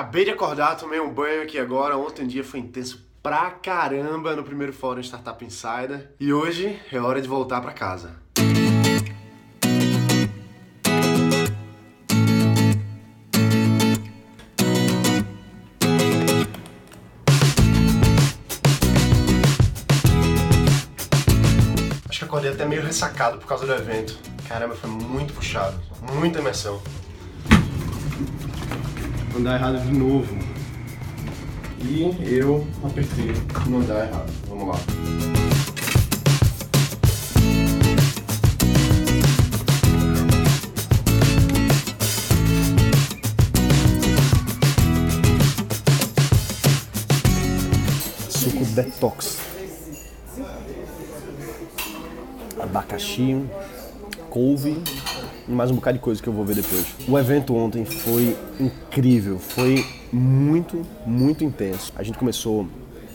Acabei de acordar, tomei um banho aqui agora. Ontem o dia foi intenso pra caramba no primeiro fórum Startup Insider. E hoje é hora de voltar pra casa. Acho que acordei até meio ressacado por causa do evento. Caramba, foi muito puxado, muita imersão. Andar errado de novo. E eu apertei no andar errado. Vamos lá. Suco detox. Abacaxi, couve mais um bocado de coisa que eu vou ver depois. O evento ontem foi incrível, foi muito, muito intenso. A gente começou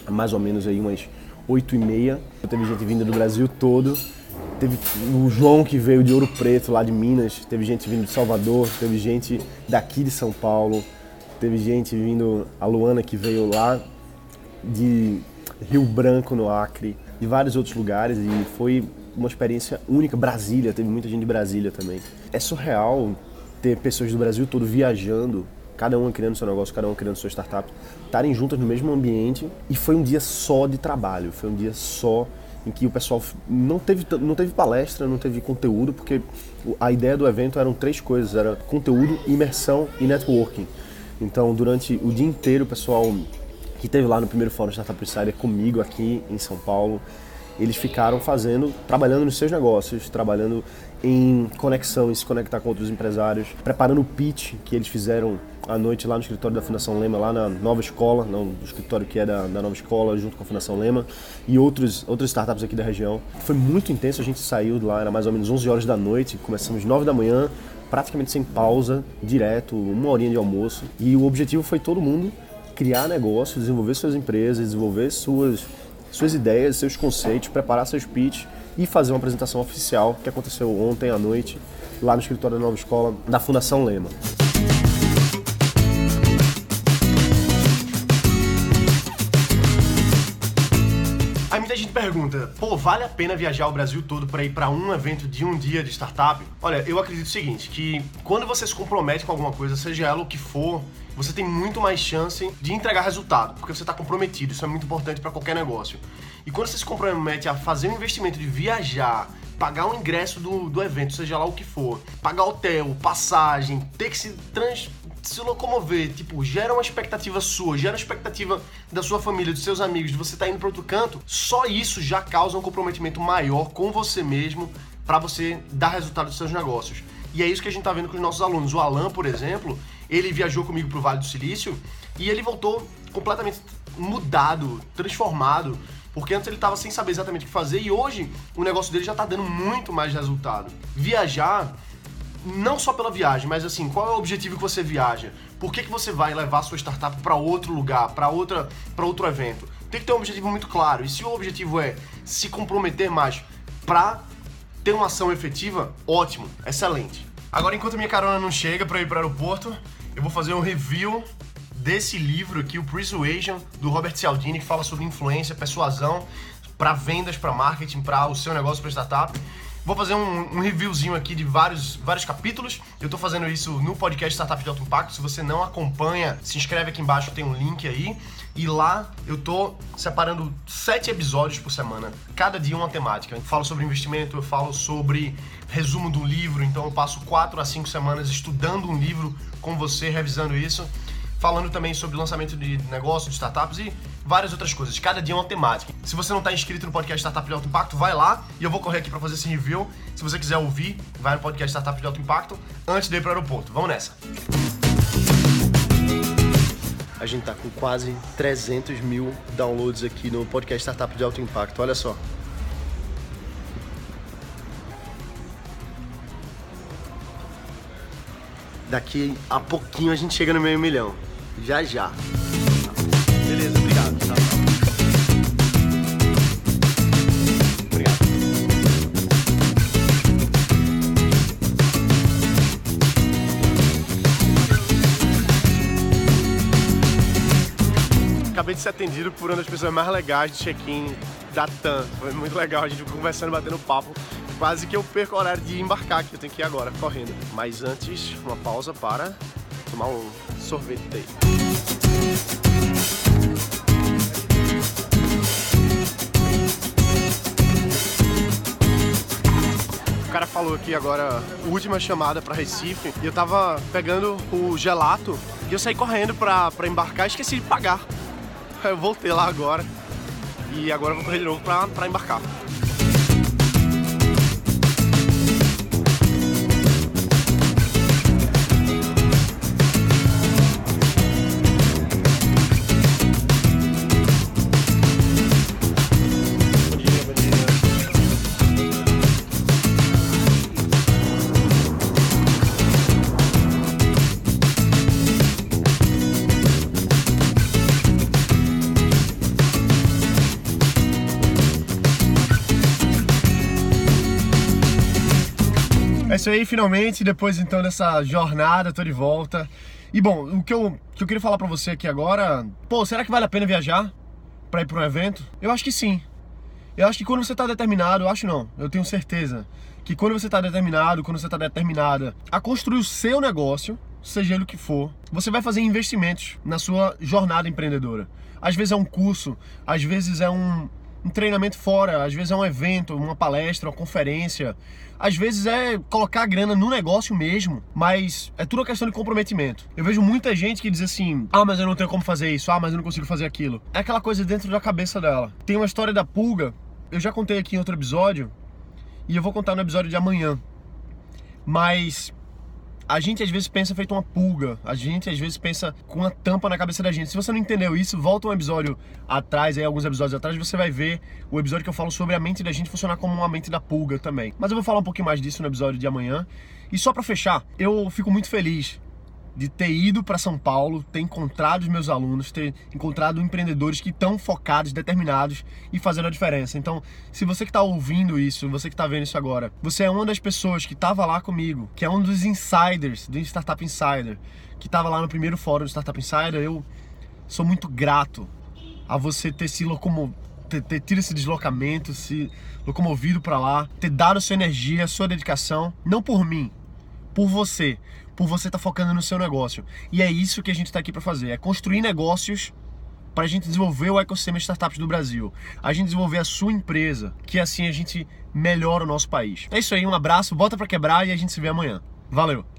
mais ou menos aí umas 8 e meia. Teve gente vindo do Brasil todo. Teve o João que veio de Ouro Preto, lá de Minas. Teve gente vindo de Salvador. Teve gente daqui de São Paulo. Teve gente vindo, a Luana que veio lá de Rio Branco, no Acre. De vários outros lugares. E foi uma experiência única. Brasília, teve muita gente de Brasília também. É surreal ter pessoas do Brasil todo viajando cada uma criando seu negócio, cada uma criando sua startup, estarem juntas no mesmo ambiente e foi um dia só de trabalho, foi um dia só em que o pessoal não teve, não teve palestra, não teve conteúdo, porque a ideia do evento eram três coisas, era conteúdo, imersão e networking. Então, durante o dia inteiro, o pessoal que esteve lá no primeiro fórum Startup Insider comigo aqui em São Paulo, eles ficaram fazendo, trabalhando nos seus negócios, trabalhando em conexão, em se conectar com outros empresários, preparando o pitch que eles fizeram à noite lá no escritório da Fundação Lema, lá na Nova Escola, no escritório que é da, da Nova Escola, junto com a Fundação Lema, e outros, outras startups aqui da região. Foi muito intenso, a gente saiu de lá, era mais ou menos 11 horas da noite, começamos 9 da manhã, praticamente sem pausa, direto, uma horinha de almoço, e o objetivo foi todo mundo criar negócio, desenvolver suas empresas, desenvolver suas suas ideias, seus conceitos, preparar seus pitches e fazer uma apresentação oficial que aconteceu ontem à noite lá no escritório da Nova Escola da Fundação Lema. Aí muita gente pergunta, pô, vale a pena viajar o Brasil todo para ir para um evento de um dia de startup? Olha, eu acredito o seguinte, que quando você se compromete com alguma coisa, seja ela o que for, você tem muito mais chance de entregar resultado, porque você está comprometido. Isso é muito importante para qualquer negócio. E quando você se compromete a fazer um investimento de viajar, pagar o ingresso do, do evento, seja lá o que for, pagar hotel, passagem, ter que se trans se locomover, tipo, gera uma expectativa sua, gera uma expectativa da sua família, dos seus amigos, de você estar tá indo para outro canto, só isso já causa um comprometimento maior com você mesmo para você dar resultado dos seus negócios. E é isso que a gente tá vendo com os nossos alunos. O Alan, por exemplo, ele viajou comigo pro Vale do Silício e ele voltou completamente mudado, transformado, porque antes ele estava sem saber exatamente o que fazer e hoje o negócio dele já está dando muito mais resultado. Viajar, não só pela viagem, mas assim, qual é o objetivo que você viaja? Por que, que você vai levar sua startup para outro lugar, para outra, para outro evento? Tem que ter um objetivo muito claro. E se o objetivo é se comprometer mais para ter uma ação efetiva, ótimo, excelente. Agora, enquanto minha carona não chega para ir para o aeroporto, eu vou fazer um review desse livro aqui, o Persuasion, do Robert Cialdini, que fala sobre influência, persuasão para vendas, para marketing, para o seu negócio, para startup. Vou fazer um, um, reviewzinho aqui de vários, vários capítulos. Eu tô fazendo isso no podcast Startup de Alto Impacto. Se você não acompanha, se inscreve aqui embaixo, tem um link aí. E lá eu tô separando sete episódios por semana, cada dia uma temática. Eu falo sobre investimento, eu falo sobre resumo do livro, então eu passo quatro a cinco semanas estudando um livro com você, revisando isso falando também sobre lançamento de negócios, de startups e várias outras coisas. Cada dia é uma temática. Se você não está inscrito no podcast Startup de Alto Impacto, vai lá e eu vou correr aqui para fazer esse review. Se você quiser ouvir, vai no podcast Startup de Alto Impacto antes de ir para o aeroporto. Vamos nessa! A gente tá com quase 300 mil downloads aqui no podcast Startup de Alto Impacto. Olha só. Daqui a pouquinho a gente chega no meio milhão. Já já. Beleza, obrigado. Tchau. Obrigado. Acabei de ser atendido por uma das pessoas mais legais de check-in da TAM. Foi muito legal, a gente conversando, batendo papo. Quase que eu perco o horário de embarcar, que eu tenho que ir agora, correndo. Mas antes, uma pausa para tomar um sorvete O cara falou aqui agora, última chamada para Recife, e eu tava pegando o gelato e eu saí correndo pra, pra embarcar e esqueci de pagar. Eu voltei lá agora e agora eu vou correr de novo pra, pra embarcar. Isso aí, finalmente, depois então dessa jornada, tô de volta. E bom, o que eu, que eu queria falar pra você aqui agora, pô, será que vale a pena viajar pra ir pra um evento? Eu acho que sim. Eu acho que quando você tá determinado, eu acho não, eu tenho certeza que quando você tá determinado, quando você tá determinada a construir o seu negócio, seja ele o que for, você vai fazer investimentos na sua jornada empreendedora. Às vezes é um curso, às vezes é um, um treinamento fora, às vezes é um evento, uma palestra, uma conferência, às vezes é colocar a grana no negócio mesmo, mas é tudo uma questão de comprometimento. Eu vejo muita gente que diz assim: ah, mas eu não tenho como fazer isso, ah, mas eu não consigo fazer aquilo. É aquela coisa dentro da cabeça dela. Tem uma história da pulga, eu já contei aqui em outro episódio, e eu vou contar no episódio de amanhã. Mas a gente às vezes pensa feito uma pulga, a gente às vezes pensa com uma tampa na cabeça da gente. Se você não entendeu isso, volta um episódio atrás, aí alguns episódios atrás, você vai ver o episódio que eu falo sobre a mente da gente funcionar como uma mente da pulga também. Mas eu vou falar um pouquinho mais disso no episódio de amanhã. E só para fechar, eu fico muito feliz de ter ido para São Paulo, ter encontrado os meus alunos, ter encontrado empreendedores que estão focados, determinados e fazendo a diferença. Então, se você que está ouvindo isso, você que está vendo isso agora, você é uma das pessoas que estava lá comigo, que é um dos insiders do Startup Insider, que estava lá no primeiro fórum do Startup Insider, eu sou muito grato a você ter se locomovido ter, ter tido esse deslocamento, se locomovido para lá, ter dado sua energia, sua dedicação, não por mim, por você, por você estar tá focando no seu negócio. E é isso que a gente está aqui para fazer, é construir negócios para a gente desenvolver o ecossistema de startups do Brasil, a gente desenvolver a sua empresa, que assim a gente melhora o nosso país. É isso aí, um abraço, bota para quebrar e a gente se vê amanhã. Valeu!